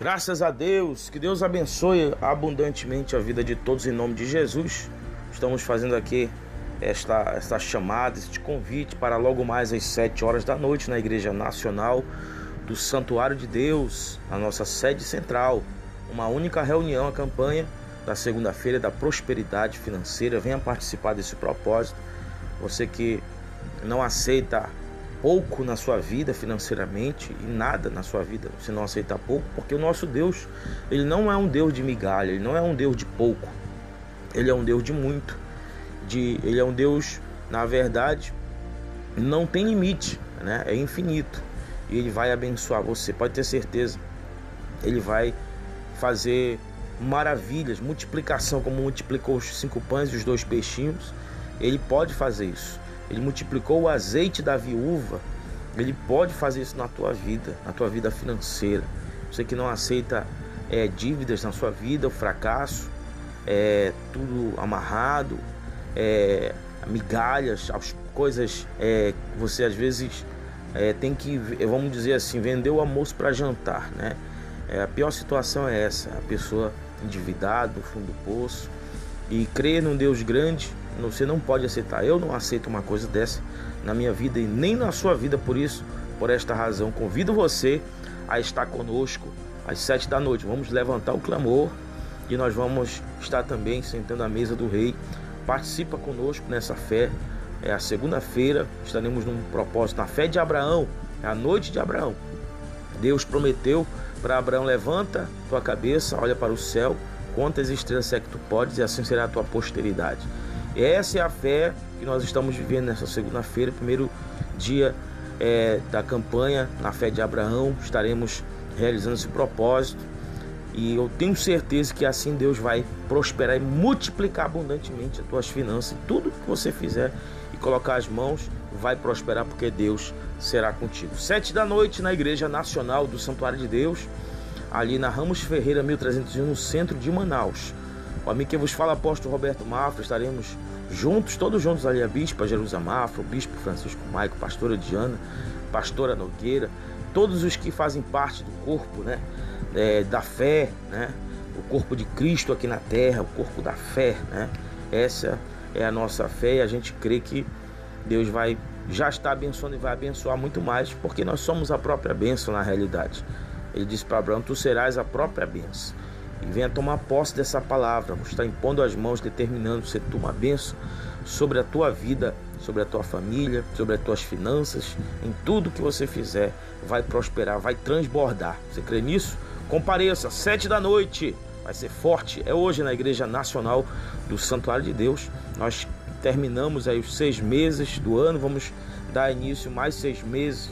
Graças a Deus, que Deus abençoe abundantemente a vida de todos em nome de Jesus. Estamos fazendo aqui esta, esta chamada, este convite para logo mais às 7 horas da noite na Igreja Nacional do Santuário de Deus, a nossa sede central. Uma única reunião, a campanha da segunda-feira da prosperidade financeira. Venha participar desse propósito. Você que não aceita pouco na sua vida financeiramente e nada na sua vida se não aceitar pouco, porque o nosso Deus, ele não é um Deus de migalha, ele não é um Deus de pouco. Ele é um Deus de muito. De, ele é um Deus, na verdade, não tem limite, né? É infinito. E ele vai abençoar você, pode ter certeza. Ele vai fazer maravilhas, multiplicação como multiplicou os cinco pães e os dois peixinhos. Ele pode fazer isso. Ele multiplicou o azeite da viúva. Ele pode fazer isso na tua vida, na tua vida financeira. Você que não aceita é, dívidas na sua vida, o fracasso, é, tudo amarrado, é, migalhas, as coisas é, você às vezes é, tem que, vamos dizer assim, vender o almoço para jantar, né? É, a pior situação é essa, a pessoa endividada, no fundo do poço, e crer num Deus grande você não pode aceitar. Eu não aceito uma coisa dessa na minha vida e nem na sua vida. Por isso, por esta razão, convido você a estar conosco às sete da noite. Vamos levantar o clamor e nós vamos estar também sentando à mesa do Rei. Participa conosco nessa fé. É a segunda-feira, estaremos num propósito na fé de Abraão, é a noite de Abraão. Deus prometeu para Abraão: levanta tua cabeça, olha para o céu, quantas estrelas é que tu podes, e assim será a tua posteridade. Essa é a fé que nós estamos vivendo nessa segunda-feira, primeiro dia é, da campanha na fé de Abraão. Estaremos realizando esse propósito e eu tenho certeza que assim Deus vai prosperar e multiplicar abundantemente as tuas finanças. Tudo que você fizer e colocar as mãos vai prosperar porque Deus será contigo. Sete da noite na Igreja Nacional do Santuário de Deus, ali na Ramos Ferreira 1301, no centro de Manaus. O amigo que vos fala, apóstolo Roberto Mafra, estaremos juntos, todos juntos ali, a Bispa Jerusa Mafra, o Bispo Francisco Maico, pastora Diana, pastora Nogueira, todos os que fazem parte do corpo, né, é, da fé, né, o corpo de Cristo aqui na terra, o corpo da fé, né, essa é a nossa fé e a gente crê que Deus vai já está abençoando e vai abençoar muito mais, porque nós somos a própria bênção na realidade. Ele disse para Abraão: Tu serás a própria bênção e venha tomar posse dessa palavra. Vamos estar impondo as mãos, determinando ser tu uma bênção sobre a tua vida, sobre a tua família, sobre as tuas finanças, em tudo que você fizer, vai prosperar, vai transbordar. Você crê nisso? Compareça, sete da noite, vai ser forte. É hoje na Igreja Nacional do Santuário de Deus. Nós terminamos aí os seis meses do ano, vamos dar início mais seis meses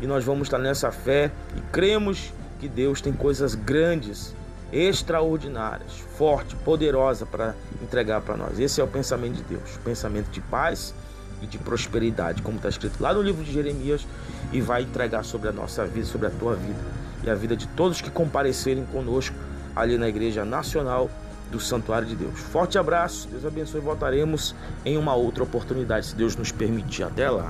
e nós vamos estar nessa fé e cremos que Deus tem coisas grandes extraordinárias, forte, poderosa para entregar para nós. Esse é o pensamento de Deus, pensamento de paz e de prosperidade, como está escrito lá no livro de Jeremias, e vai entregar sobre a nossa vida, sobre a tua vida e a vida de todos que comparecerem conosco ali na Igreja Nacional do Santuário de Deus. Forte abraço, Deus abençoe voltaremos em uma outra oportunidade, se Deus nos permitir. Até lá.